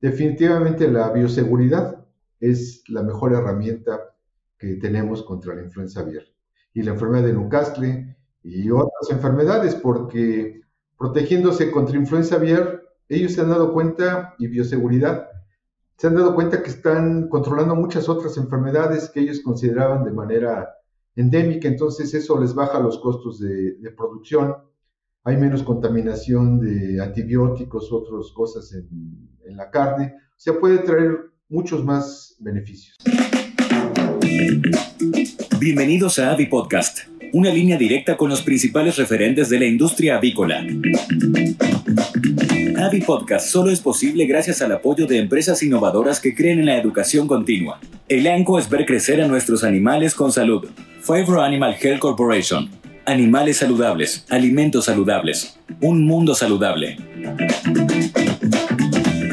Definitivamente la bioseguridad es la mejor herramienta que tenemos contra la influenza aviar y la enfermedad de Newcastle y otras enfermedades, porque protegiéndose contra influenza aviar, ellos se han dado cuenta, y bioseguridad, se han dado cuenta que están controlando muchas otras enfermedades que ellos consideraban de manera endémica, entonces eso les baja los costos de, producción, hay menos contaminación de antibióticos, otras cosas en, en la carne, o sea, puede traer muchos más beneficios. Bienvenidos a Avi Podcast, una línea directa con los principales referentes de la industria avícola. Avi Podcast solo es posible gracias al apoyo de empresas innovadoras que creen en la educación continua. El ANCO es ver crecer a nuestros animales con salud. Favor Animal Health Corporation. Animales saludables, alimentos saludables, un mundo saludable.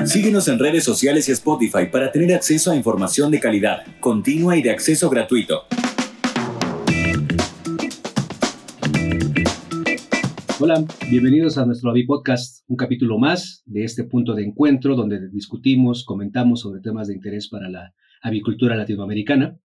Síguenos en redes sociales y Spotify para tener acceso a información de calidad, continua y de acceso gratuito. Hola, bienvenidos a nuestro AVI Podcast, un capítulo más de este punto de encuentro donde discutimos, comentamos sobre temas de interés para la avicultura latinoamericana.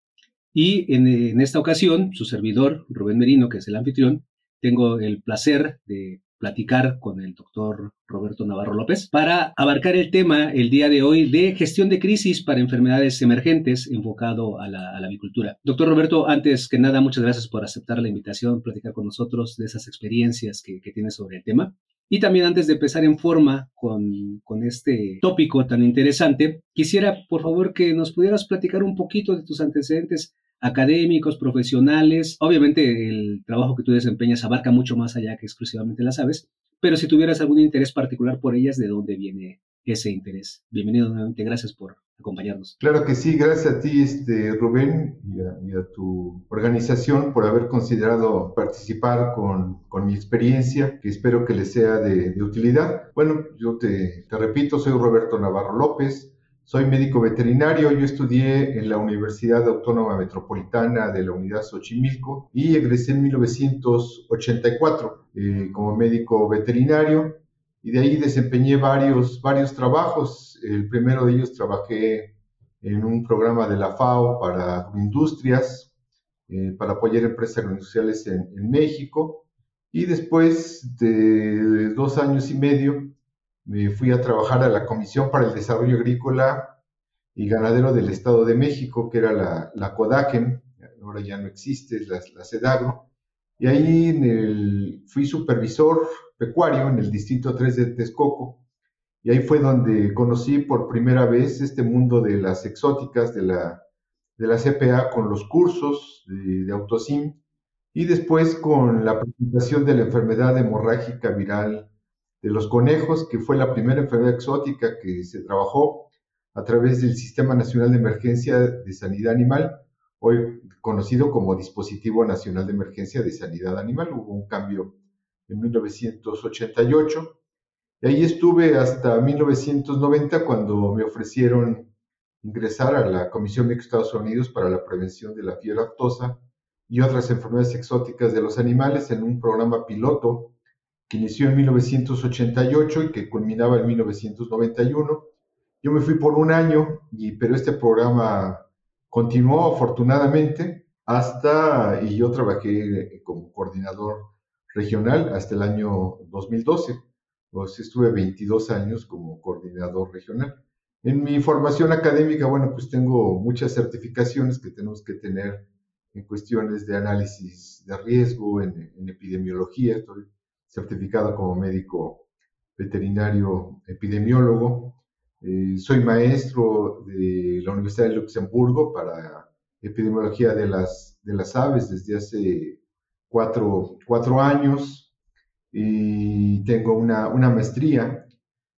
Y en, esta ocasión, su servidor, Rubén Merino, que es el anfitrión, tengo el placer de platicar con el doctor Roberto Navarro López para abarcar el tema el día de hoy de gestión de crisis para enfermedades emergentes enfocado a la, avicultura. Doctor Roberto, antes que nada, muchas gracias por aceptar la invitación, platicar con nosotros de esas experiencias que, que tiene sobre el tema. Y también antes de empezar en forma con, con, este tópico tan interesante, quisiera por favor que nos pudieras platicar un poquito de tus antecedentes académicos, profesionales. Obviamente el trabajo que tú desempeñas abarca mucho más allá que exclusivamente las aves, pero si tuvieras algún interés particular por ellas, ¿de dónde viene ese interés? Bienvenido nuevamente, gracias por acompañarnos. Claro que sí, gracias a ti, este, Rubén, y a, tu organización por haber considerado participar con, mi experiencia, que espero que les sea de, utilidad. Bueno, yo te repito, soy Roberto Navarro López, soy médico veterinario, yo estudié en la Universidad Autónoma Metropolitana de la Unidad Xochimilco y egresé en 1984 eh, como médico veterinario y de ahí desempeñé varios, varios trabajos. El primero de ellos trabajé en un programa de la FAO para industrias, eh, para apoyar empresas agroindustriales en, en México. Y después de dos años y medio me fui a trabajar a la Comisión para el Desarrollo Agrícola y Ganadero del Estado de México, que era la, la CODACEM, ahora ya no existe, es la, la CEDAGRO, y ahí en el, fui supervisor pecuario en el Distrito 3 de Texcoco, y ahí fue donde conocí por primera vez este mundo de las exóticas de la, de la CPA con los cursos de, de autosim. Y después con la presentación de la enfermedad hemorrágica viral de los conejos, que fue la primera enfermedad exótica que se trabajó a través del Sistema Nacional de Emergencia de Sanidad Animal, hoy conocido como Dispositivo Nacional de Emergencia de Sanidad Animal. Hubo un cambio en 1988. Y ahí estuve hasta 1990 cuando me ofrecieron ingresar a la Comisión de Estados Unidos para la Prevención de la Fiebre Aftosa y otras enfermedades exóticas de los animales en un programa piloto que inició en 1988 y que culminaba en 1991. Yo me fui por un año, y, pero este programa continuó afortunadamente hasta, y yo trabajé como coordinador regional hasta el año 2012. Pues estuve 22 años como coordinador regional. En mi formación académica, bueno, pues tengo muchas certificaciones que tenemos que tener en cuestiones de análisis de riesgo, en, en epidemiología. Estoy certificado como médico veterinario epidemiólogo. Eh, soy maestro de la Universidad de Luxemburgo para epidemiología de las, de las aves desde hace cuatro, cuatro años y tengo una, una maestría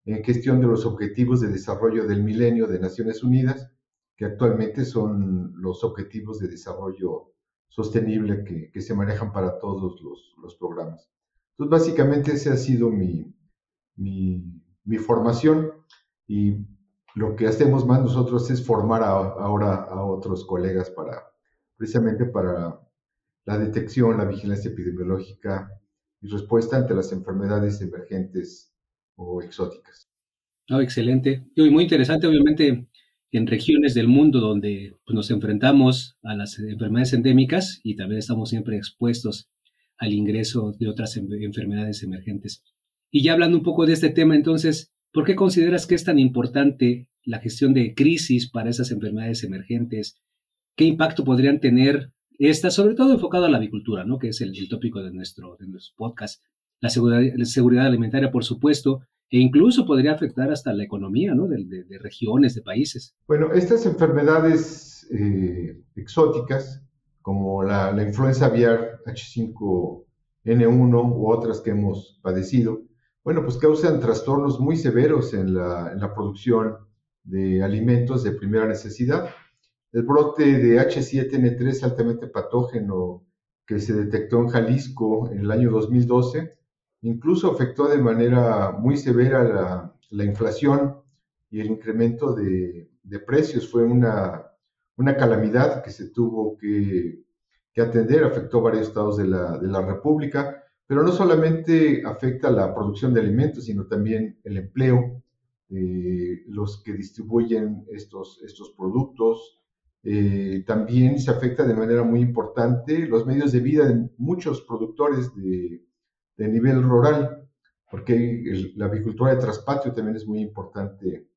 en gestión de los objetivos de desarrollo del milenio de Naciones Unidas, que actualmente son los objetivos de desarrollo sostenible que, que se manejan para todos los, los programas. Entonces, básicamente esa ha sido mi, mi, formación y lo que hacemos más nosotros es formar ahora a otros colegas para, precisamente para la detección, la vigilancia epidemiológica y respuesta ante las enfermedades emergentes o exóticas. Oh, excelente. Y muy interesante, obviamente, en regiones del mundo donde pues, nos enfrentamos a las enfermedades endémicas y también estamos siempre expuestos al ingreso de otras enfermedades emergentes. Y ya hablando un poco de este tema, entonces, ¿por qué consideras que es tan importante la gestión de crisis para esas enfermedades emergentes? ¿Qué impacto podrían tener estas, sobre todo enfocado a la avicultura, ¿no? que es el, tópico de nuestro, de nuestro podcast? La seguridad, la seguridad alimentaria, por supuesto, e incluso podría afectar hasta la economía ¿no? de, regiones, de países. Bueno, estas enfermedades eh, exóticas, como la, influenza aviar H5N1 u otras que hemos padecido, bueno, pues causan trastornos muy severos en la, la producción de alimentos de primera necesidad. El brote de H7N3 altamente patógeno que se detectó en Jalisco en el año 2012 Incluso afectó de manera muy severa la, inflación y el incremento de, precios. Fue una, calamidad que se tuvo que, atender, afectó varios estados de la, República, pero no solamente afecta la producción de alimentos, sino también el empleo de los que distribuyen estos, estos productos. Eh, también se afecta de manera muy importante los medios de vida de muchos productores de, de nivel rural, porque la avicultura de traspatio también es muy importante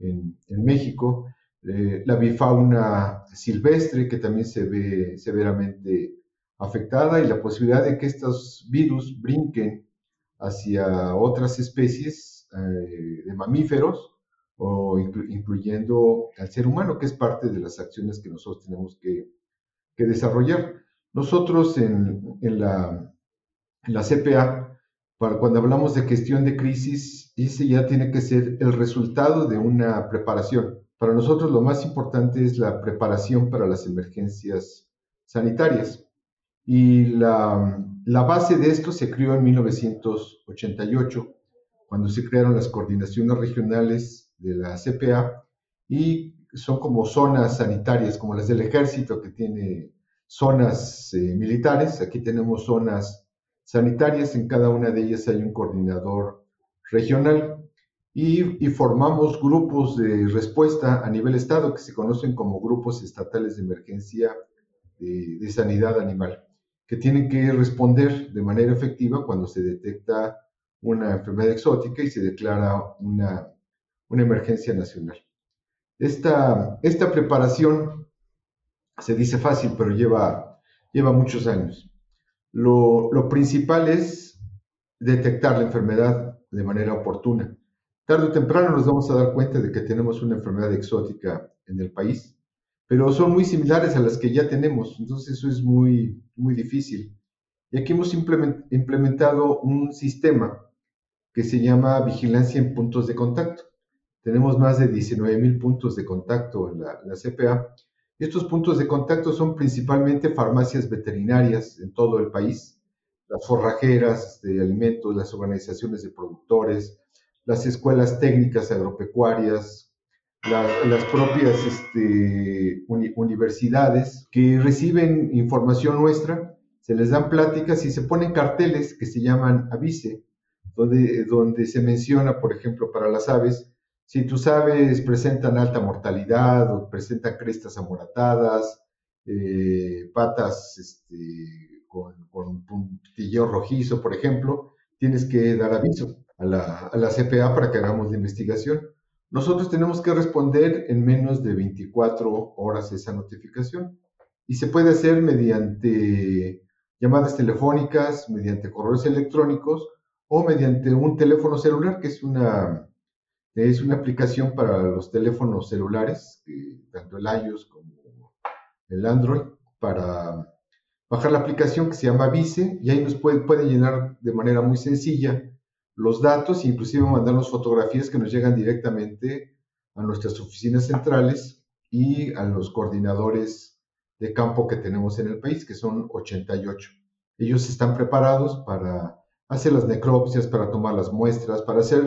en, México. Eh, la bifauna silvestre, que también se ve severamente afectada, y la posibilidad de que estos virus brinquen hacia otras especies eh, de mamíferos, o incluyendo al ser humano, que es parte de las acciones que nosotros tenemos que, desarrollar. Nosotros en, la CPA, para cuando hablamos de gestión de crisis, ese ya tiene que ser el resultado de una preparación. Para nosotros lo más importante es la preparación para las emergencias sanitarias. Y la, base de esto se creó en 1988, cuando se crearon las coordinaciones regionales de la CPA y son como zonas sanitarias, como las del ejército, que tiene zonas eh, militares. Aquí tenemos zonas sanitarias, en cada una de ellas hay un coordinador regional y, formamos grupos de respuesta a nivel estado que se conocen como grupos estatales de emergencia de, sanidad animal, que tienen que responder de manera efectiva cuando se detecta una enfermedad exótica y se declara una, una emergencia nacional. Esta, esta preparación se dice fácil, pero lleva, lleva muchos años. Lo, principal es detectar la enfermedad de manera oportuna. Tarde o temprano nos vamos a dar cuenta de que tenemos una enfermedad exótica en el país, pero son muy similares a las que ya tenemos, entonces eso es muy, muy difícil. Y aquí hemos implementado un sistema que se llama vigilancia en puntos de contacto. Tenemos más de 19 mil puntos de contacto en la, en la CPA estos puntos de contacto son principalmente farmacias veterinarias en todo el país, las forrajeras de alimentos, las organizaciones de productores, las escuelas técnicas agropecuarias, las, propias este, universidades que reciben información nuestra, se les dan pláticas y se ponen carteles que se llaman avise, donde, donde se menciona, por ejemplo, para las aves, si tus aves presentan alta mortalidad o presentan crestas amoratadas, eh, patas este, con, puntilleo rojizo, por ejemplo, tienes que dar aviso a la, a la CPA para que hagamos la investigación. Nosotros tenemos que responder en menos de 24 horas esa notificación y se puede hacer mediante llamadas telefónicas, mediante correos electrónicos o mediante un teléfono celular, que es una es una aplicación para los teléfonos celulares, tanto el iOS como el Android, para bajar la aplicación que se llama Vice y ahí nos puede, puede llenar de manera muy sencilla los datos inclusive mandarnos fotografías que nos llegan directamente a nuestras oficinas centrales y a los coordinadores de campo que tenemos en el país, que son 88. Ellos están preparados para hacer las necropsias, para tomar las muestras, para hacer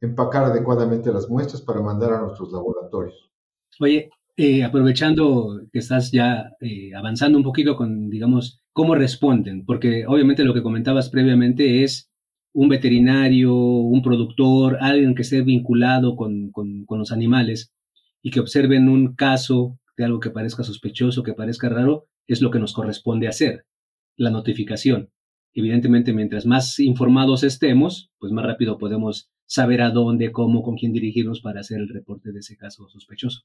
empacar adecuadamente las muestras para mandar a nuestros laboratorios. Oye, eh, aprovechando que estás ya eh, avanzando un poquito con, digamos, cómo responden, porque obviamente lo que comentabas previamente es un veterinario, un productor, alguien que esté vinculado con, los animales y que observen un caso de algo que parezca sospechoso, que parezca raro, es lo que nos corresponde hacer, la notificación. Evidentemente, mientras más informados estemos, pues más rápido podemos saber a dónde, cómo, con quién dirigirnos para hacer el reporte de ese caso sospechoso.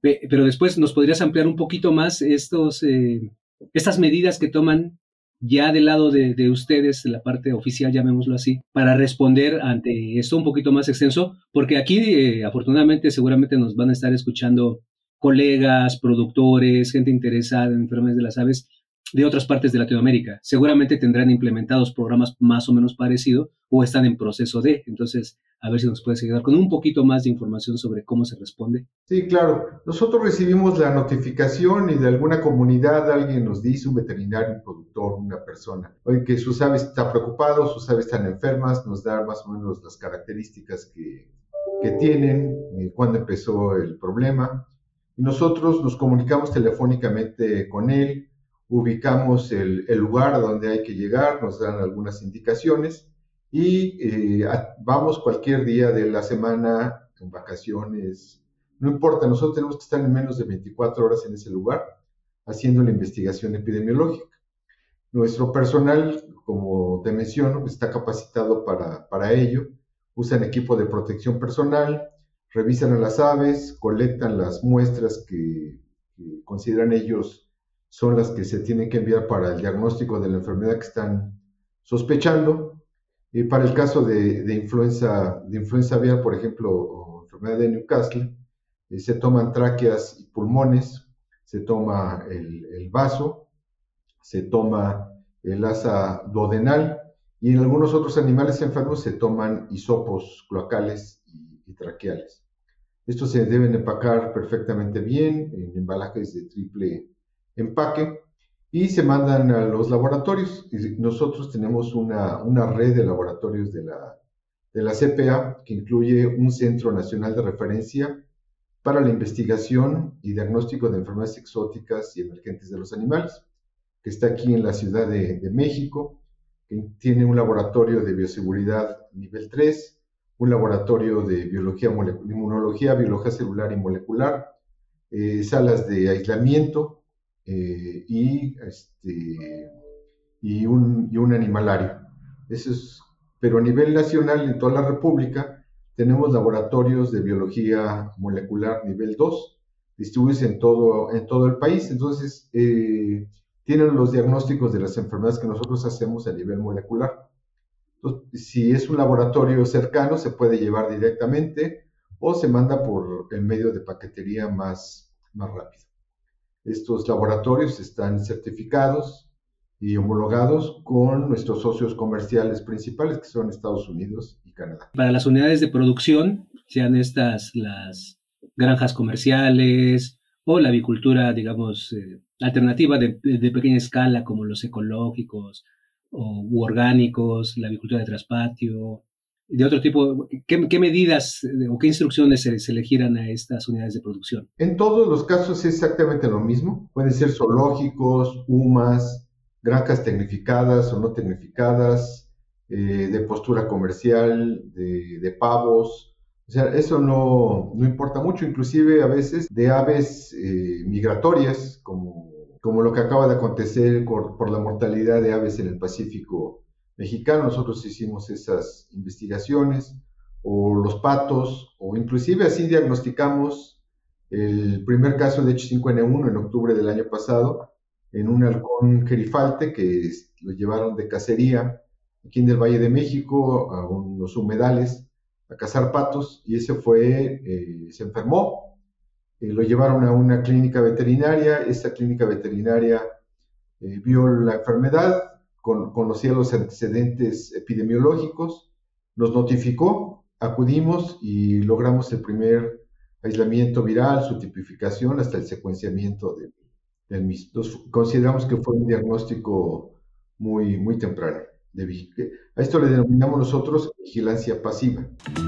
Pero después nos podrías ampliar un poquito más estos, eh, estas medidas que toman ya del lado de, ustedes, la parte oficial, llamémoslo así, para responder ante esto un poquito más extenso, porque aquí eh, afortunadamente seguramente nos van a estar escuchando colegas, productores, gente interesada en enfermedades de las aves de otras partes de Latinoamérica. Seguramente tendrán implementados programas más o menos parecidos o están en proceso de. Entonces, a ver si nos puedes ayudar con un poquito más de información sobre cómo se responde. Sí, claro. Nosotros recibimos la notificación y de alguna comunidad alguien nos dice, un veterinario, un productor, una persona, oye, que sus aves están preocupados, sus aves están enfermas, nos da más o menos las características que, que tienen, eh, cuándo empezó el problema. Y nosotros nos comunicamos telefónicamente con él, ubicamos el, lugar a donde hay que llegar, nos dan algunas indicaciones y eh, vamos cualquier día de la semana, en vacaciones, no importa, nosotros tenemos que estar en menos de 24 horas en ese lugar haciendo la investigación epidemiológica. Nuestro personal, como te menciono, está capacitado para, para ello, usan equipo de protección personal, revisan a las aves, colectan las muestras que, que consideran ellos son las que se tienen que enviar para el diagnóstico de la enfermedad que están sospechando. Y para el caso de, influenza, de influenza aviar, por ejemplo, o enfermedad de Newcastle, eh, se toman tráqueas y pulmones, se toma el, vaso, se toma el asa duodenal y en algunos otros animales enfermos se toman hisopos cloacales y, y traqueales. Estos se deben empacar perfectamente bien en embalajes de triple empaque y se mandan a los laboratorios. Y nosotros tenemos una, una red de laboratorios de la, de la CPA que incluye un Centro Nacional de Referencia para la investigación y diagnóstico de enfermedades exóticas y emergentes de los animales, que está aquí en la Ciudad de, México, que tiene un laboratorio de bioseguridad nivel 3, un laboratorio de biología, inmunología, biología celular y molecular, eh, salas de aislamiento eh, y, este, y, un, animalario. Eso es, pero a nivel nacional, en toda la República, tenemos laboratorios de biología molecular nivel 2, distribuidos en todo, el país. Entonces, eh, tienen los diagnósticos de las enfermedades que nosotros hacemos a nivel molecular. Si es un laboratorio cercano, se puede llevar directamente o se manda por el medio de paquetería más rápido. Estos laboratorios están certificados y homologados con nuestros socios comerciales principales, que son Estados Unidos y Canadá. Para las unidades de producción, sean estas las granjas comerciales o la avicultura, digamos, eh, alternativa de, pequeña escala, como los ecológicos o u orgánicos, la avicultura de traspatio, de otro tipo, ¿qué, medidas eh, o qué instrucciones se, se, le a estas unidades de producción? En todos los casos es exactamente lo mismo. Pueden ser zoológicos, humas, granjas tecnificadas o no tecnificadas, eh, de postura comercial, de, pavos. O sea, eso no, no, importa mucho, inclusive a veces de aves eh, migratorias, como, como lo que acaba de acontecer por, por la mortalidad de aves en el Pacífico mexicano, nosotros hicimos esas investigaciones, o los patos, o inclusive así diagnosticamos el primer caso de H5N1 en octubre del año pasado, en un halcón gerifalte que lo llevaron de cacería aquí en el Valle de México a unos humedales a cazar patos y ese fue, eh, se enfermó, eh, lo llevaron a una clínica veterinaria, esa clínica veterinaria eh, vio la enfermedad, conocía los antecedentes epidemiológicos, nos notificó, acudimos y logramos el primer aislamiento viral, su tipificación hasta el secuenciamiento del mismo. consideramos que fue un diagnóstico muy, muy temprano. A esto le denominamos nosotros vigilancia pasiva.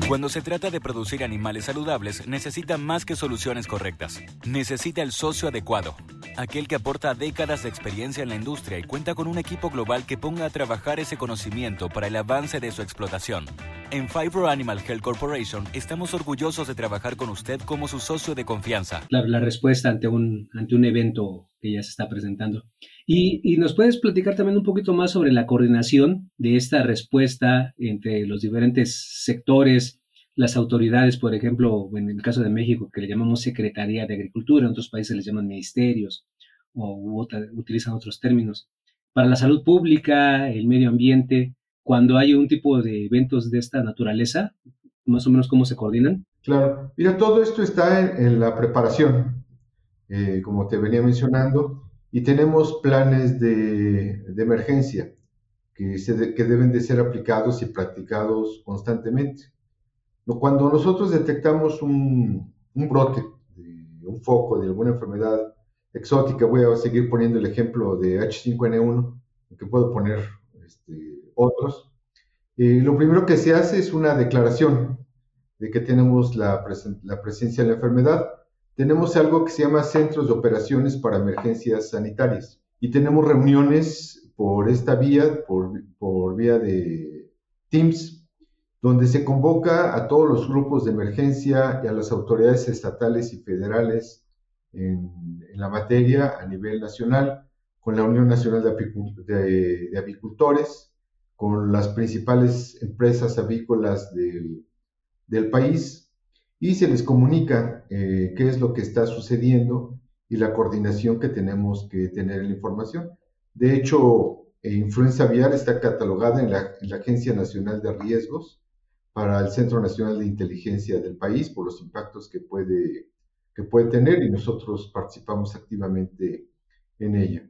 Cuando se trata de producir animales saludables, necesita más que soluciones correctas. Necesita el socio adecuado, aquel que aporta décadas de experiencia en la industria y cuenta con un equipo global que ponga a trabajar ese conocimiento para el avance de su explotación. En Fibro Animal Health Corporation estamos orgullosos de trabajar con usted como su socio de confianza. La, la respuesta ante un, ante un evento que ya se está presentando. Y, nos puedes platicar también un poquito más sobre la coordinación de esta respuesta entre los diferentes sectores, las autoridades, por ejemplo, en el caso de México, que le llamamos Secretaría de Agricultura, en otros países les llaman ministerios o utilizan otros términos. Para la salud pública, el medio ambiente, cuando hay un tipo de eventos de esta naturaleza, más o menos cómo se coordinan. Claro, mira, todo esto está en, la preparación, eh, como te venía mencionando y tenemos planes de, emergencia que, se que, deben de ser aplicados y practicados constantemente. Cuando nosotros detectamos un, un brote, un foco de alguna enfermedad exótica, voy a seguir poniendo el ejemplo de H5N1, que puedo poner este, otros, eh, lo primero que se hace es una declaración de que tenemos la, la presencia de la enfermedad tenemos algo que se llama Centros de Operaciones para Emergencias Sanitarias y tenemos reuniones por esta vía, por, vía de Teams, donde se convoca a todos los grupos de emergencia y a las autoridades estatales y federales en, la materia a nivel nacional, con la Unión Nacional de, Avicultores, con las principales empresas avícolas del, del país y se les comunica eh, qué es lo que está sucediendo y la coordinación que tenemos que tener en la información. De hecho, eh, influenza aviar está catalogada en la, en la, Agencia Nacional de Riesgos para el Centro Nacional de Inteligencia del país por los impactos que puede, que puede tener y nosotros participamos activamente en ella.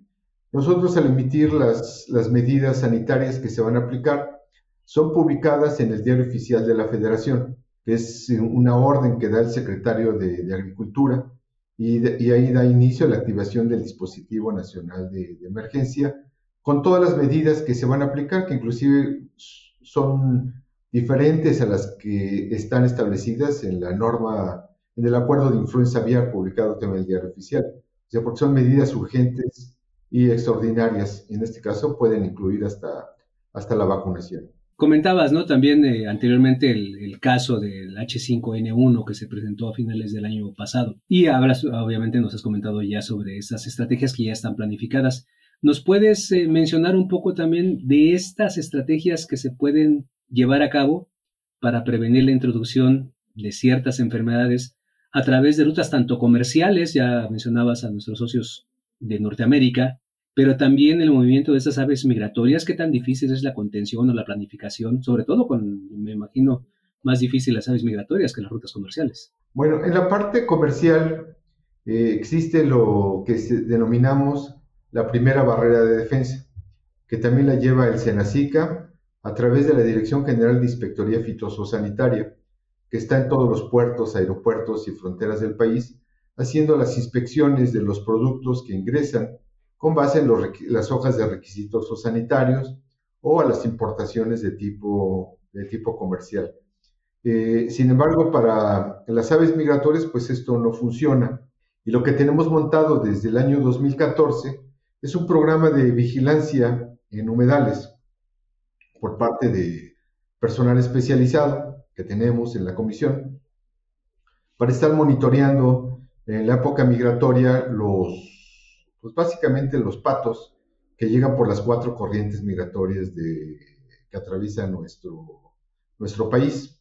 Nosotros al emitir las, las medidas sanitarias que se van a aplicar, son publicadas en el Diario Oficial de la Federación es una orden que da el secretario de, Agricultura y, ahí da inicio a la activación del dispositivo nacional de, emergencia con todas las medidas que se van a aplicar, que inclusive son diferentes a las que están establecidas en la norma, en el acuerdo de influenza aviar publicado en el diario oficial. O sea, porque son medidas urgentes y extraordinarias. En este caso pueden incluir hasta, hasta la vacunación. Comentabas, ¿no? También eh, anteriormente el, caso del H5N1 que se presentó a finales del año pasado. Y ahora, obviamente, nos has comentado ya sobre esas estrategias que ya están planificadas. ¿Nos puedes eh, mencionar un poco también de estas estrategias que se pueden llevar a cabo para prevenir la introducción de ciertas enfermedades a través de rutas tanto comerciales, ya mencionabas a nuestros socios de Norteamérica, pero también el movimiento de estas aves migratorias, qué tan difícil es la contención o la planificación, sobre todo con, me imagino, más difícil las aves migratorias que las rutas comerciales. Bueno, en la parte comercial eh, existe lo que denominamos la primera barrera de defensa, que también la lleva el SENACICA a través de la Dirección General de Inspectoría Fitosanitaria, que está en todos los puertos, aeropuertos y fronteras del país, haciendo las inspecciones de los productos que ingresan con base en las hojas de requisitos sanitarios o a las importaciones de tipo, de tipo comercial. Eh, sin embargo, para las aves migratorias, pues esto no funciona. Y lo que tenemos montado desde el año 2014 es un programa de vigilancia en humedales por parte de personal especializado que tenemos en la comisión para estar monitoreando en la época migratoria los pues básicamente los patos que llegan por las cuatro corrientes migratorias que atraviesan nuestro, nuestro país.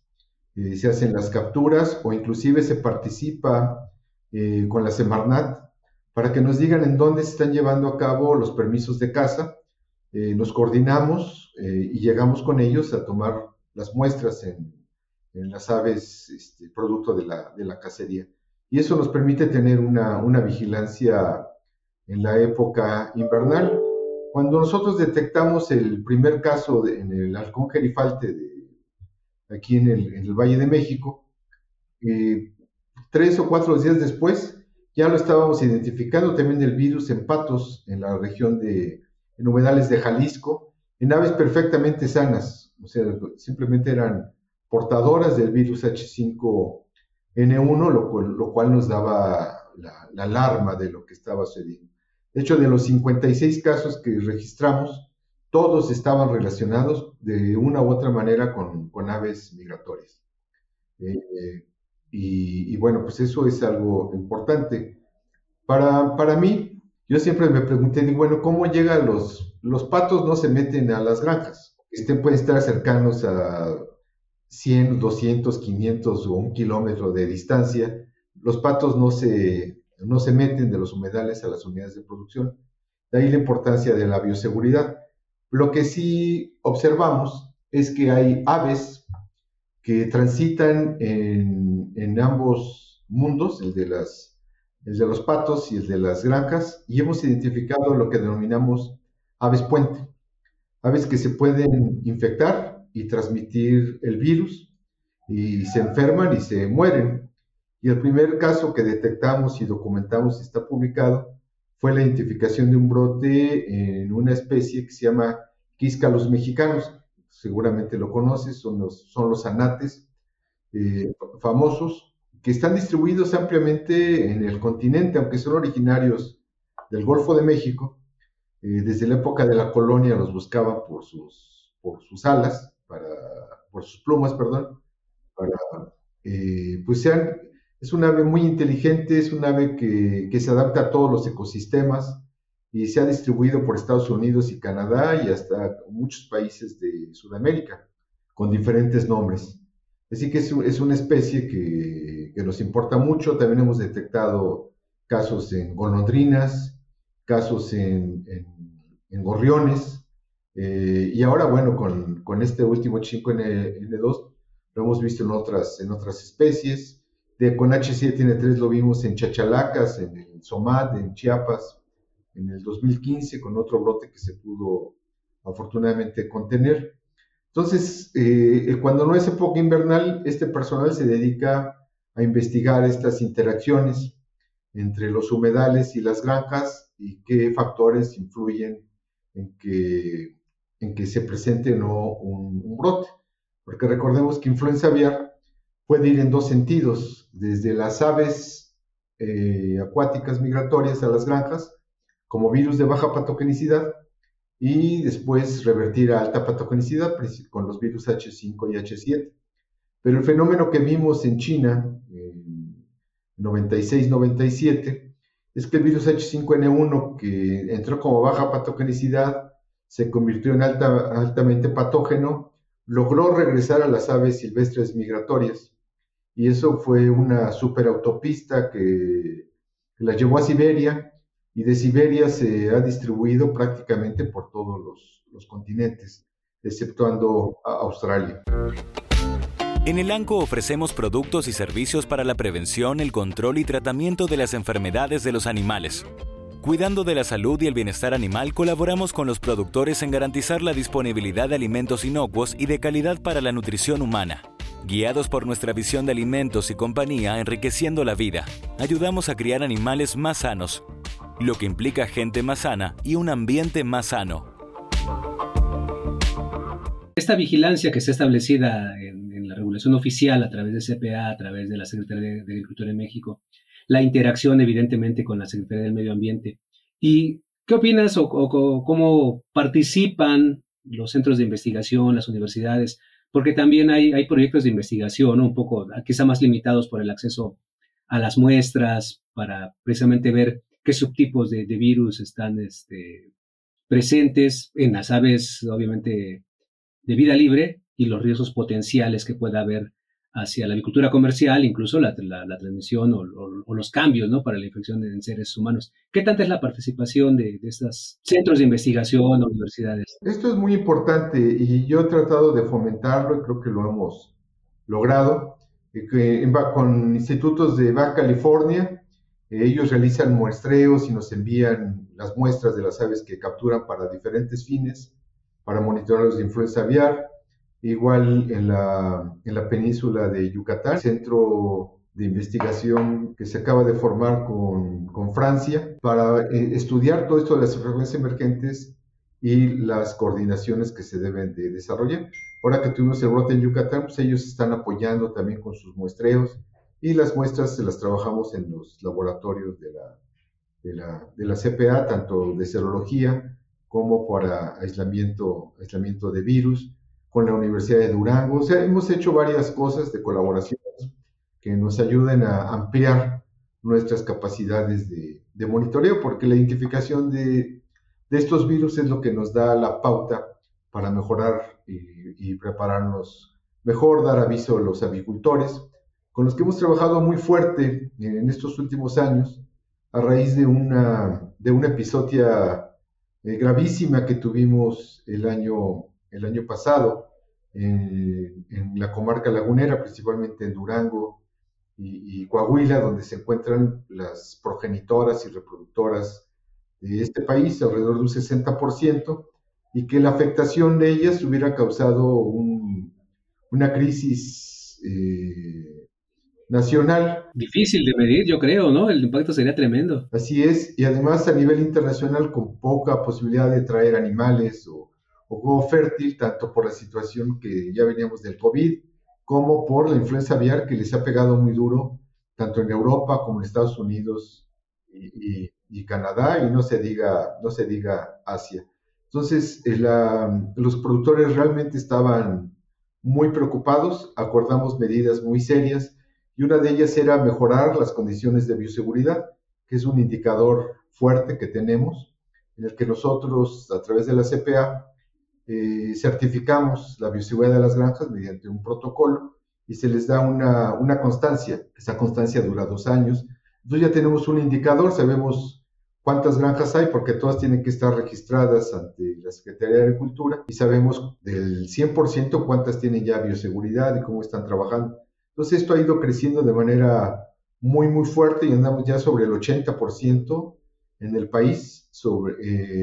Eh, se hacen las capturas o inclusive se participa eh, con la Semarnat para que nos digan en dónde se están llevando a cabo los permisos de caza. Eh, nos coordinamos y llegamos con ellos a tomar las muestras en, en las aves este, producto de la, de la, cacería. Y eso nos permite tener una, una vigilancia en la época invernal. Cuando nosotros detectamos el primer caso en el halcón gerifalte de, aquí en el, Valle de México, eh, tres o cuatro días después ya lo estábamos identificando también el virus en patos en la región de en humedales de Jalisco en aves perfectamente sanas, o sea, simplemente eran portadoras del virus H5N1, lo cual, lo cual nos daba la, alarma de lo que estaba sucediendo. De hecho, de los 56 casos que registramos, todos estaban relacionados de una u otra manera con, aves migratorias. Eh, y, y, bueno, pues eso es algo importante. Para, para mí, yo siempre me pregunté, bueno, ¿cómo llegan los, los patos no se meten a las granjas? Este, pueden estar cercanos a 100, 200, 500 o un kilómetro de distancia. Los patos no se, no se meten de los humedales a las unidades de producción. De ahí la importancia de la bioseguridad. Lo que sí observamos es que hay aves que transitan en, ambos mundos, el de las el de los patos y el de las granjas, y hemos identificado lo que denominamos aves puente, aves que se pueden infectar y transmitir el virus, y se enferman y se mueren. Y el primer caso que detectamos y documentamos y está publicado fue la identificación de un brote en una especie que se llama quiscalos mexicanos. Seguramente lo conoces, son los, anates eh, famosos que están distribuidos ampliamente en el continente, aunque son originarios del Golfo de México. Eh, desde la época de la colonia los buscaban por sus, por sus alas, para, por sus plumas, perdón, para, eh, pues sean, es un ave muy inteligente, es un ave que, que se adapta a todos los ecosistemas y se ha distribuido por Estados Unidos y Canadá y hasta muchos países de Sudamérica, con diferentes nombres. Así que es, es una especie que que nos importa mucho. También hemos detectado casos en golondrinas, casos en, en, gorriones. Eh, y ahora, bueno, con, con este último 5N2 lo hemos visto en otras, en otras especies. De, con H7N3 lo vimos en chachalacas, en el Somat, en Chiapas, en el 2015, con otro brote que se pudo afortunadamente contener. Entonces, eh, cuando no es época invernal, este personal se dedica a investigar estas interacciones entre los humedales y las granjas y qué factores influyen en que, en que se presente o no un, brote. Porque recordemos que influenza aviar puede ir en dos sentidos, desde las aves eh, acuáticas migratorias a las granjas, como virus de baja patogenicidad, y después revertir a alta patogenicidad con los virus H5 y H7. Pero el fenómeno que vimos en China en 96-97 es que el virus H5N1, que entró como baja patogenicidad, se convirtió en alta, altamente patógeno, logró regresar a las aves silvestres migratorias. Y eso fue una superautopista que, que la llevó a Siberia y de Siberia se ha distribuido prácticamente por todos los, continentes, exceptuando Australia. En el ANCO ofrecemos productos y servicios para la prevención, el control y tratamiento de las enfermedades de los animales. Cuidando de la salud y el bienestar animal, colaboramos con los productores en garantizar la disponibilidad de alimentos inocuos y de calidad para la nutrición humana. Guiados por nuestra visión de alimentos y compañía enriqueciendo la vida, ayudamos a criar animales más sanos, lo que implica gente más sana y un ambiente más sano. Esta vigilancia que está establecida en la regulación oficial a través de CPA, a través de la Secretaría de, Agricultura en México, la interacción evidentemente con la Secretaría del Medio Ambiente. ¿Y qué opinas o, cómo participan los centros de investigación, las universidades? Porque también hay, hay proyectos de investigación, un poco quizá más limitados por el acceso a las muestras para precisamente ver qué subtipos de, de virus están este, presentes en las aves, obviamente, de vida libre y los riesgos potenciales que pueda haber hacia la agricultura comercial, incluso la, la, transmisión o, los cambios ¿no? para la infección en seres humanos. ¿Qué tanta es la participación de, estos centros de investigación o universidades? Esto es muy importante y yo he tratado de fomentarlo y creo que lo hemos logrado. Eh, con institutos de Baja California, eh, ellos realizan muestreos y nos envían las muestras de las aves que capturan para diferentes fines, para monitoreos de influenza aviar Igual en la, en la península de Yucatán, centro de investigación que se acaba de formar con, con Francia para eh, estudiar todo esto de las enfermedades emergentes y las coordinaciones que se deben de desarrollar. Ahora que tuvimos el brote en Yucatán, pues ellos están apoyando también con sus muestreos y las muestras se las trabajamos en los laboratorios de la, de la, de la CPA, tanto de serología como para aislamiento, aislamiento de virus, con la Universidad de Durango. O sea, hemos hecho varias cosas de colaboración que nos ayuden a ampliar nuestras capacidades de, monitoreo, porque la identificación de, estos virus es lo que nos da la pauta para mejorar y, y, prepararnos mejor, dar aviso a los avicultores, con los que hemos trabajado muy fuerte en estos últimos años, a raíz de una, de una episodia eh, gravísima que tuvimos el año, el año pasado en la comarca lagunera, principalmente en Durango y, y, Coahuila, donde se encuentran las progenitoras y reproductoras de este país, alrededor de un 60%, y que la afectación de ellas hubiera causado un, una crisis eh, nacional. Difícil de medir, yo creo, ¿no? El impacto sería tremendo. Así es, y además a nivel internacional con poca posibilidad de traer animales o, o huevo fértil, tanto por la situación que ya veníamos del COVID, como por la influenza aviar que les ha pegado muy duro, tanto en Europa como en Estados Unidos y, y, y Canadá, y no se diga, no se diga Asia. Entonces, la, los productores realmente estaban muy preocupados, acordamos medidas muy serias, y una de ellas era mejorar las condiciones de bioseguridad, que es un indicador fuerte que tenemos, en el que nosotros, a través de la CPA, eh, certificamos la bioseguridad de las granjas mediante un protocolo y se les da una, una constancia. Esa constancia dura dos años. Entonces ya tenemos un indicador, sabemos cuántas granjas hay, porque todas tienen que estar registradas ante la Secretaría de Agricultura y sabemos del 100% cuántas tienen ya bioseguridad y cómo están trabajando. Entonces esto ha ido creciendo de manera muy, muy fuerte y andamos ya sobre el 80% en el país sobre,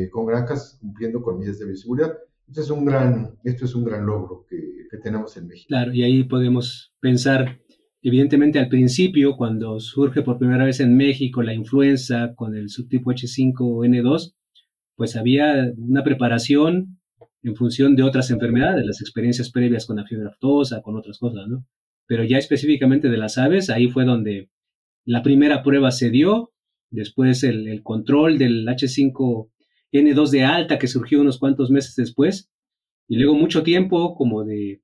eh, con granjas cumpliendo con medidas de bioseguridad. Esto es un gran, esto es un gran logro que, que tenemos en México. Claro, y ahí podemos pensar, evidentemente al principio, cuando surge por primera vez en México la influenza con el subtipo H5N2, pues había una preparación en función de otras enfermedades, las experiencias previas con la fiebre aftosa, con otras cosas, ¿no? pero ya específicamente de las aves, ahí fue donde la primera prueba se dio, después el, el control del H5N2 de alta que surgió unos cuantos meses después, y luego mucho tiempo como de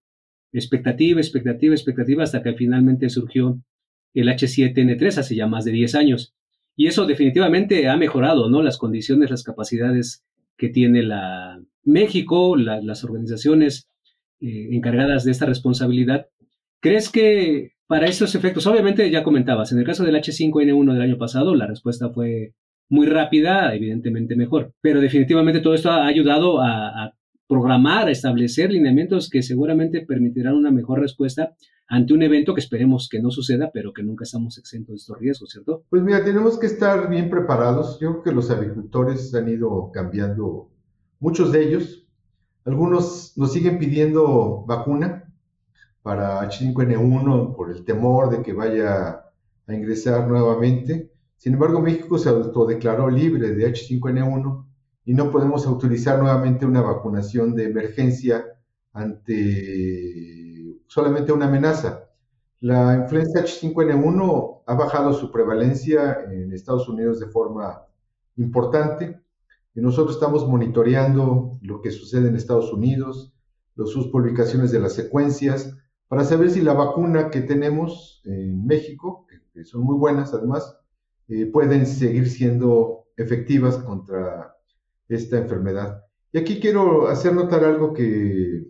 expectativa, expectativa, expectativa, hasta que finalmente surgió el H7N3 hace ya más de 10 años. Y eso definitivamente ha mejorado, ¿no? Las condiciones, las capacidades que tiene la México, la, las organizaciones eh, encargadas de esta responsabilidad, ¿Crees que para estos efectos, obviamente ya comentabas, en el caso del H5N1 del año pasado, la respuesta fue muy rápida, evidentemente mejor, pero definitivamente todo esto ha ayudado a, programar, a establecer lineamientos que seguramente permitirán una mejor respuesta ante un evento que esperemos que no suceda, pero que nunca estamos exentos de estos riesgos, ¿cierto? Pues mira, tenemos que estar bien preparados. Yo creo que los agricultores han ido cambiando, muchos de ellos. Algunos nos siguen pidiendo vacuna, para H5N1 por el temor de que vaya a ingresar nuevamente. Sin embargo, México se autodeclaró libre de H5N1 y no podemos autorizar nuevamente una vacunación de emergencia ante solamente una amenaza. La influenza H5N1 ha bajado su prevalencia en Estados Unidos de forma importante y nosotros estamos monitoreando lo que sucede en Estados Unidos, sus publicaciones de las secuencias, para saber si la vacuna que tenemos en México, que, son muy buenas además, eh, pueden seguir siendo efectivas contra esta enfermedad. Y aquí quiero hacer notar algo que,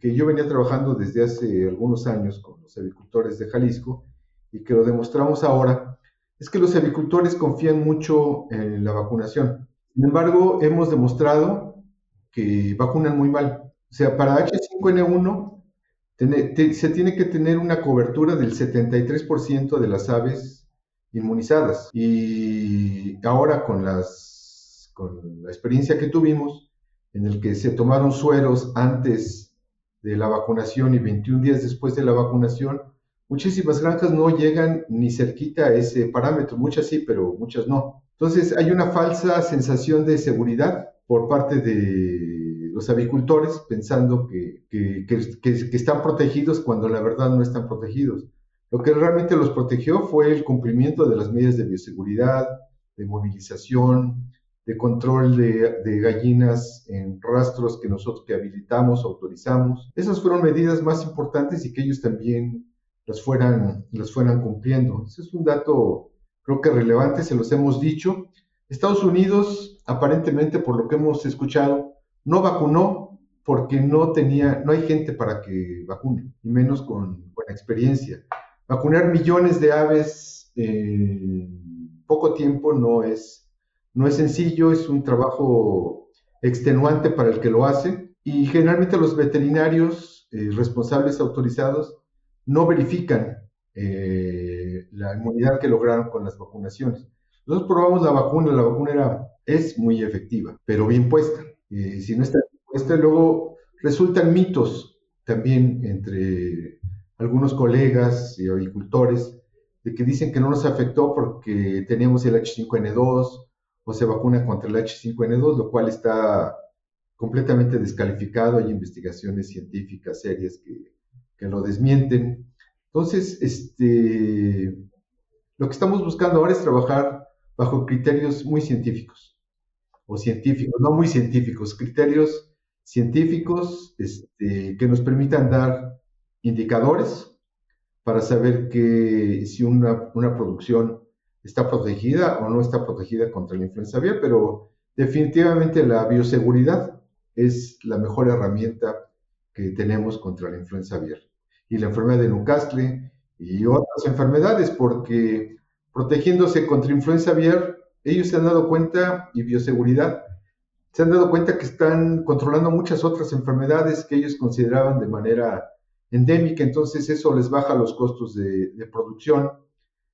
que yo venía trabajando desde hace algunos años con los agricultores de Jalisco y que lo demostramos ahora, es que los agricultores confían mucho en la vacunación. Sin embargo, hemos demostrado que vacunan muy mal. O sea, para H5N1 se tiene que tener una cobertura del 73% de las aves inmunizadas. Y ahora con, las, con la experiencia que tuvimos, en el que se tomaron sueros antes de la vacunación y 21 días después de la vacunación, muchísimas granjas no llegan ni cerquita a ese parámetro, muchas sí, pero muchas no. Entonces hay una falsa sensación de seguridad por parte de los avicultores, pensando que, que, que, están protegidos cuando la verdad no están protegidos. Lo que realmente los protegió fue el cumplimiento de las medidas de bioseguridad, de movilización, de control de, de, gallinas en rastros que nosotros que habilitamos, autorizamos. Esas fueron medidas más importantes y que ellos también las fueran, las fueran cumpliendo. Ese es un dato creo que relevante, se los hemos dicho. Estados Unidos, aparentemente, por lo que hemos escuchado, no vacunó porque no tenía, no hay gente para que vacune, y menos con, con experiencia. Vacunar millones de aves en poco tiempo no es no es sencillo, es un trabajo extenuante para el que lo hace y generalmente los veterinarios eh, responsables autorizados no verifican eh, la inmunidad que lograron con las vacunaciones. Nosotros probamos la vacuna, la vacuna era, es muy efectiva, pero bien puesta. Si no está bien puesta, luego resultan mitos también entre algunos colegas y agricultores de que dicen que no nos afectó porque teníamos el H5N2 o se vacuna contra el H5N2, lo cual está completamente descalificado. Hay investigaciones científicas serias que, que lo desmienten. Entonces, este, lo que estamos buscando ahora es trabajar bajo criterios muy científicos, o científicos, no muy científicos, criterios científicos este, que nos permitan dar indicadores para saber que si una, una producción está protegida o no está protegida contra la influenza aviar, pero definitivamente la bioseguridad es la mejor herramienta que tenemos contra la influenza aviar. Y la enfermedad de Newcastle y otras enfermedades, porque protegiéndose contra influenza aviar, ellos se han dado cuenta, y bioseguridad, se han dado cuenta que están controlando muchas otras enfermedades que ellos consideraban de manera endémica, entonces eso les baja los costos de, producción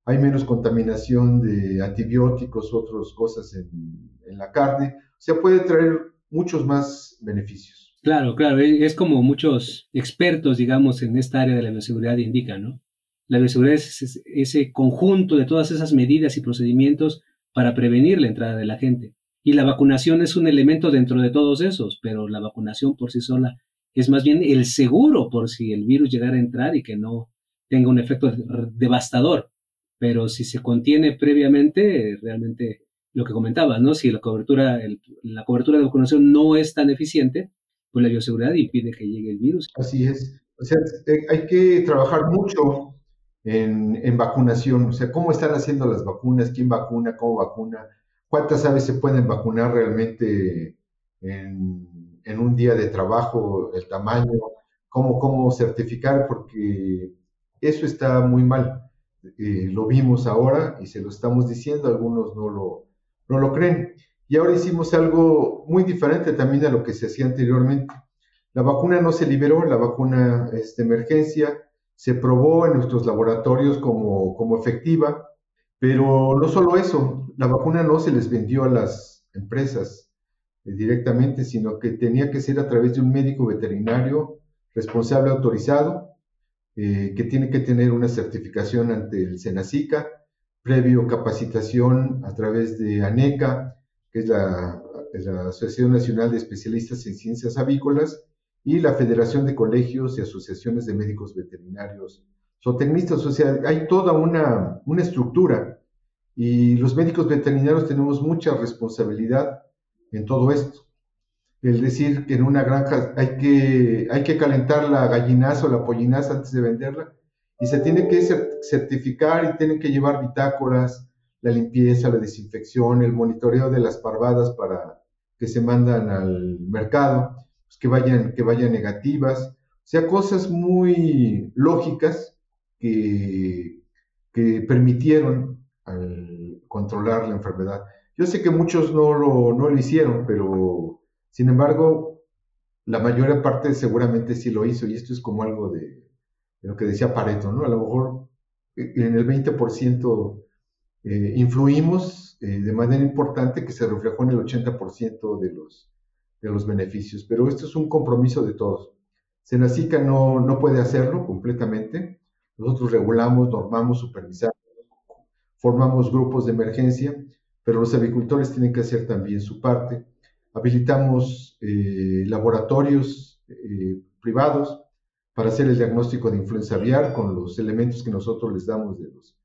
hay menos contaminación de antibióticos, otras cosas en, la carne. O sea, puede traer muchos más beneficios. Claro, claro, es como muchos expertos, digamos, en esta área de la bioseguridad indican, ¿no? La bioseguridad es ese conjunto de todas esas medidas y procedimientos para prevenir la entrada de la gente. Y la vacunación es un elemento dentro de todos esos, pero la vacunación por sí sola es más bien el seguro por si el virus llegara a entrar y que no tenga un efecto devastador pero si se contiene previamente, realmente lo que comentaba, ¿no? Si la cobertura, la cobertura de vacunación no es tan eficiente, pues la bioseguridad impide que llegue el virus. Así es. O sea, eh, hay que trabajar mucho en, en, vacunación, o sea, cómo están haciendo las vacunas, quién vacuna, cómo vacuna, cuántas aves se pueden vacunar realmente en, en un día de trabajo, el tamaño, cómo, cómo certificar, porque eso está muy mal. Eh, lo vimos ahora y se lo estamos diciendo, algunos no lo, no lo creen. Y ahora hicimos algo muy diferente también a lo que se hacía anteriormente. La vacuna no se liberó, la vacuna es de emergencia, se probó en nuestros laboratorios como, como efectiva, pero no solo eso, la vacuna no se les vendió a las empresas directamente, sino que tenía que ser a través de un médico veterinario responsable autorizado eh, que tiene que tener una certificación ante el SENACICA, previo capacitación a través de ANECA, que es la, Asociación Nacional de Especialistas en Ciencias Avícolas, y la Federación de Colegios y Asociaciones de Médicos Veterinarios zootecnistas. O hay toda una, una estructura y los médicos veterinarios tenemos mucha responsabilidad en todo esto el decir que en una granja hay que, hay que calentar la gallinaza o la pollinaza antes de venderla y se tiene que certificar y tienen que llevar bitácoras, la limpieza, la desinfección, el monitoreo de las parvadas para que se mandan al mercado, pues que, vayan, que vayan negativas, o sea, cosas muy lógicas que, que permitieron al controlar la enfermedad. Yo sé que muchos no lo, no lo hicieron, pero sin embargo, la mayor parte seguramente sí lo hizo y esto es como algo de, lo que decía Pareto, ¿no? A lo mejor eh, en el 20% eh, influimos eh, de manera importante que se reflejó en el 80% de los, de los beneficios, pero esto es un compromiso de todos. Senacica no, no puede hacerlo completamente. Nosotros regulamos, normamos, supervisamos, formamos grupos de emergencia, pero los agricultores tienen que hacer también su parte habilitamos eh, laboratorios eh, privados para hacer el diagnóstico de influenza aviar con los elementos que nosotros les damos de los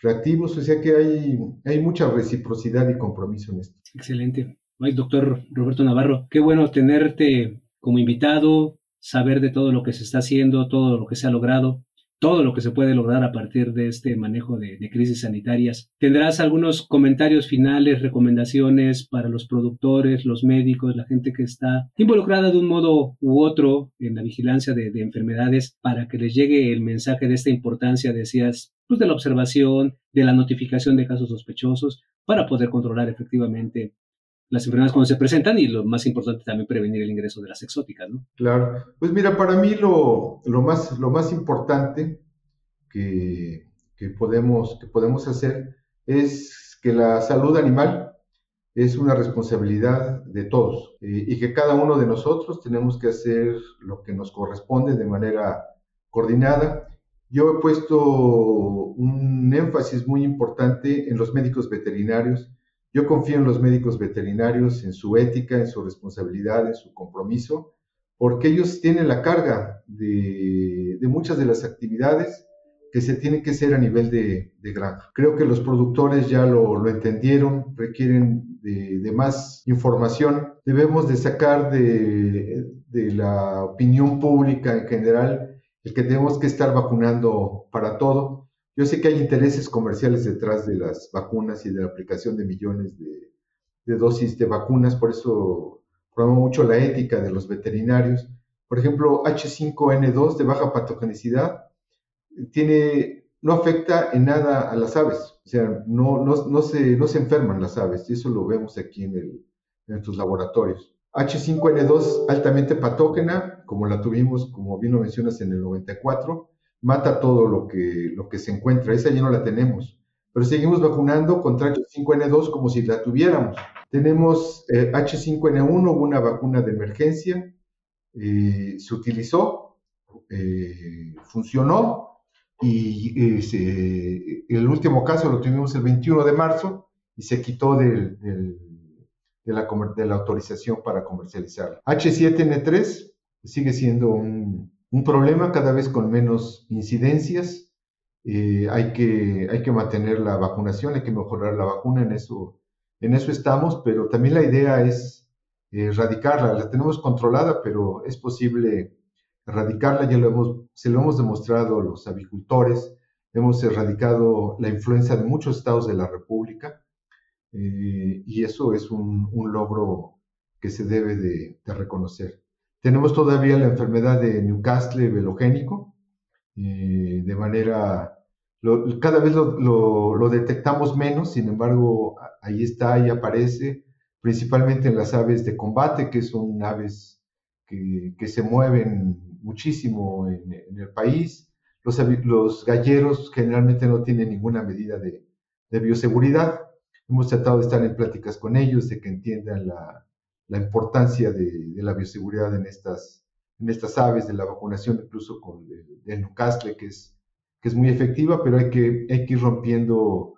reactivos, o sea que hay, mucha reciprocidad y compromiso en esto. Excelente. Doctor Roberto Navarro, qué bueno tenerte como invitado, saber de todo lo que se está haciendo, todo lo que se ha logrado todo lo que se puede lograr a partir de este manejo de, crisis sanitarias. ¿Tendrás algunos comentarios finales, recomendaciones para los productores, los médicos, la gente que está involucrada de un modo u otro en la vigilancia de, enfermedades para que les llegue el mensaje de esta importancia, decías, pues de la observación, de la notificación de casos sospechosos para poder controlar efectivamente las enfermedades cuando se presentan y lo más importante también prevenir el ingreso de las exóticas, ¿no? Claro, pues mira, para mí lo, lo más, lo más importante que, que, podemos, que podemos hacer es que la salud animal es una responsabilidad de todos eh, y que cada uno de nosotros tenemos que hacer lo que nos corresponde de manera coordinada. Yo he puesto un énfasis muy importante en los médicos veterinarios yo confío en los médicos veterinarios, en su ética, en su responsabilidad, en su compromiso, porque ellos tienen la carga de, muchas de las actividades que se tienen que hacer a nivel de, granja. Creo que los productores ya lo, entendieron, requieren de, más información. Debemos de sacar de, de la opinión pública en general el que tenemos que estar vacunando para todo yo sé que hay intereses comerciales detrás de las vacunas y de la aplicación de millones de, dosis de vacunas, por eso promuevo mucho la ética de los veterinarios. Por ejemplo, H5N2 de baja patogenicidad tiene, no afecta en nada a las aves, o sea, no, se, enferman las aves, y eso lo vemos aquí en, el, laboratorios. H5N2 altamente patógena, como la tuvimos, como bien lo mencionas, en el 94, mata todo lo que, lo que se encuentra. Esa ya no la tenemos. Pero seguimos vacunando contra H5N2 como si la tuviéramos. Tenemos H5N1, eh, una vacuna de emergencia, eh, se utilizó, eh, funcionó y el último caso lo tuvimos el 21 de marzo y se quitó de, la, de la autorización para comercializarla. H7N3 sigue siendo un, un problema cada vez con menos incidencias. Eh, hay, que, hay que mantener la vacunación, hay que mejorar la vacuna, en eso, en eso estamos, pero también la idea es erradicarla. La tenemos controlada, pero es posible erradicarla, ya lo hemos, se lo hemos demostrado los avicultores, hemos erradicado la influenza de muchos estados de la República eh, y eso es un, logro que se debe de reconocer. Tenemos todavía la enfermedad de Newcastle velogénico, eh, de manera, cada vez lo, detectamos menos, sin embargo, ahí está, ahí aparece, principalmente en las aves de combate, que son aves que, se mueven muchísimo en, el país. Los, los, galleros generalmente no tienen ninguna medida de, de bioseguridad. Hemos tratado de estar en pláticas con ellos, de que entiendan la, la importancia de, la bioseguridad en estas, en estas aves, de la vacunación incluso con el, Newcastle, que es, que es muy efectiva, pero hay que, hay que ir rompiendo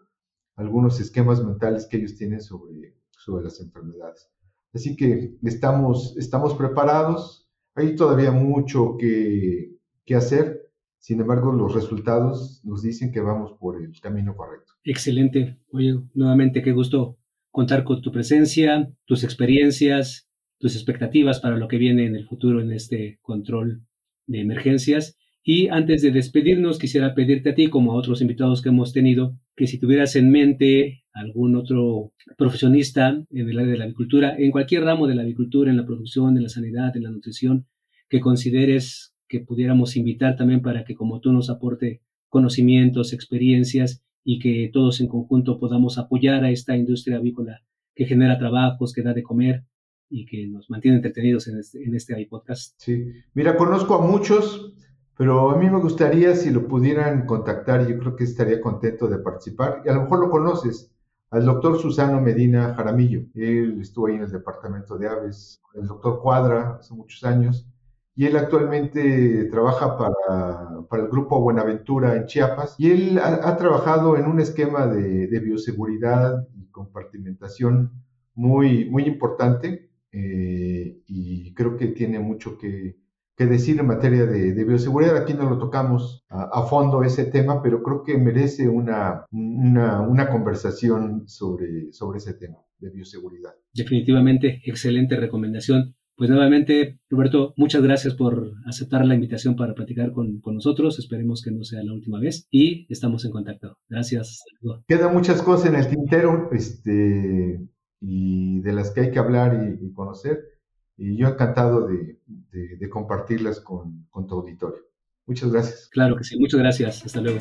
algunos esquemas mentales que ellos tienen sobre, sobre las enfermedades. Así que estamos, estamos preparados, hay todavía mucho que, que hacer, sin embargo los resultados nos dicen que vamos por el camino correcto. Excelente. Oye, nuevamente qué gusto contar con tu presencia, tus experiencias, tus expectativas para lo que viene en el futuro en este control de emergencias. Y antes de despedirnos, quisiera pedirte a ti, como a otros invitados que hemos tenido, que si tuvieras en mente algún otro profesionista en el área de la agricultura, en cualquier ramo de la agricultura, en la producción, en la sanidad, en la nutrición, que consideres que pudiéramos invitar también para que como tú nos aporte conocimientos, experiencias y que todos en conjunto podamos apoyar a esta industria avícola que genera trabajos, que da de comer y que nos mantiene entretenidos en este, en este podcast. Sí, mira, conozco a muchos, pero a mí me gustaría si lo pudieran contactar, yo creo que estaría contento de participar, y a lo mejor lo conoces, al doctor Susano Medina Jaramillo, él estuvo ahí en el departamento de aves, el doctor Cuadra hace muchos años, y él actualmente trabaja para, para, el grupo Buenaventura en Chiapas y él ha, trabajado en un esquema de, de, bioseguridad y compartimentación muy, muy importante eh, y creo que tiene mucho que, decir en materia de, bioseguridad. Aquí no lo tocamos a, fondo ese tema, pero creo que merece una, una, conversación sobre, sobre ese tema de bioseguridad. Definitivamente, excelente recomendación. Pues nuevamente, Roberto, muchas gracias por aceptar la invitación para platicar con, nosotros. Esperemos que no sea la última vez y estamos en contacto. Gracias. Quedan muchas cosas en el tintero este, y de las que hay que hablar y, conocer. Y yo encantado de, compartirlas con, con tu auditorio. Muchas gracias. Claro que sí, muchas gracias. Hasta luego.